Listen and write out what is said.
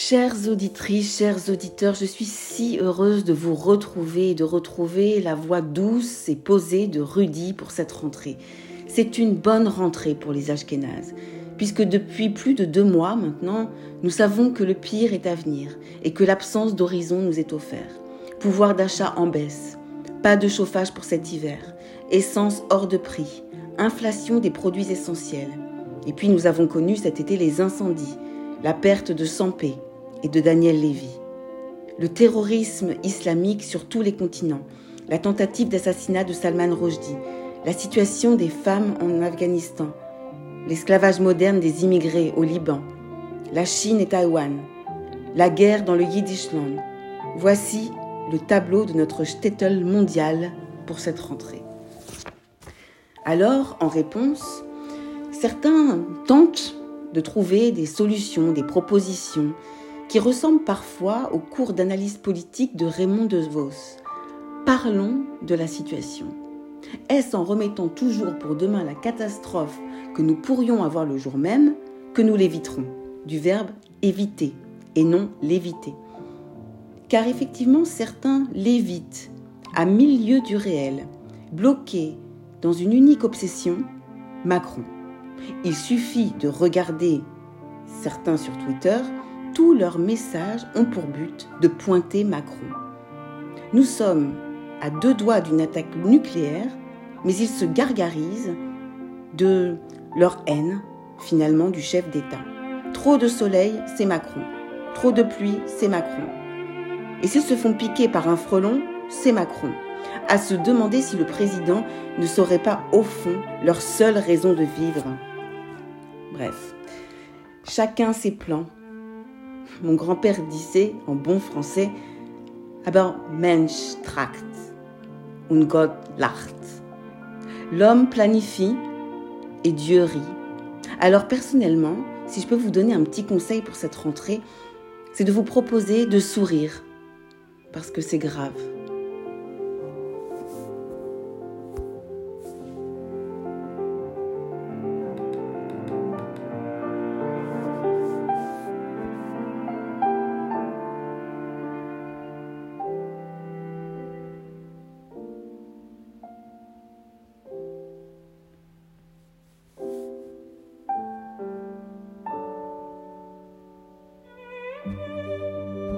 Chères auditrices, chers auditeurs, je suis si heureuse de vous retrouver et de retrouver la voix douce et posée de Rudy pour cette rentrée. C'est une bonne rentrée pour les Ashkénazes, puisque depuis plus de deux mois maintenant, nous savons que le pire est à venir et que l'absence d'horizon nous est offerte. Pouvoir d'achat en baisse, pas de chauffage pour cet hiver, essence hors de prix, inflation des produits essentiels. Et puis nous avons connu cet été les incendies, la perte de Sampé, et de Daniel Lévy. Le terrorisme islamique sur tous les continents, la tentative d'assassinat de Salman Rushdie, la situation des femmes en Afghanistan, l'esclavage moderne des immigrés au Liban, la Chine et Taïwan, la guerre dans le Yiddishland. Voici le tableau de notre shtetl mondial pour cette rentrée. Alors, en réponse, certains tentent de trouver des solutions, des propositions, qui ressemble parfois au cours d'analyse politique de Raymond DeVos. Parlons de la situation. Est-ce en remettant toujours pour demain la catastrophe que nous pourrions avoir le jour même que nous l'éviterons? Du verbe éviter et non l'éviter. Car effectivement, certains l'évitent à mille lieues du réel, bloqués dans une unique obsession, Macron. Il suffit de regarder certains sur Twitter tous leurs messages ont pour but de pointer Macron. Nous sommes à deux doigts d'une attaque nucléaire, mais ils se gargarisent de leur haine, finalement, du chef d'État. Trop de soleil, c'est Macron. Trop de pluie, c'est Macron. Et s'ils se font piquer par un frelon, c'est Macron. À se demander si le président ne serait pas, au fond, leur seule raison de vivre. Bref, chacun ses plans, mon grand-père disait en bon français Aber Mensch tragt und Gott lacht. L'homme planifie et Dieu rit. Alors personnellement, si je peux vous donner un petit conseil pour cette rentrée, c'est de vous proposer de sourire parce que c'est grave.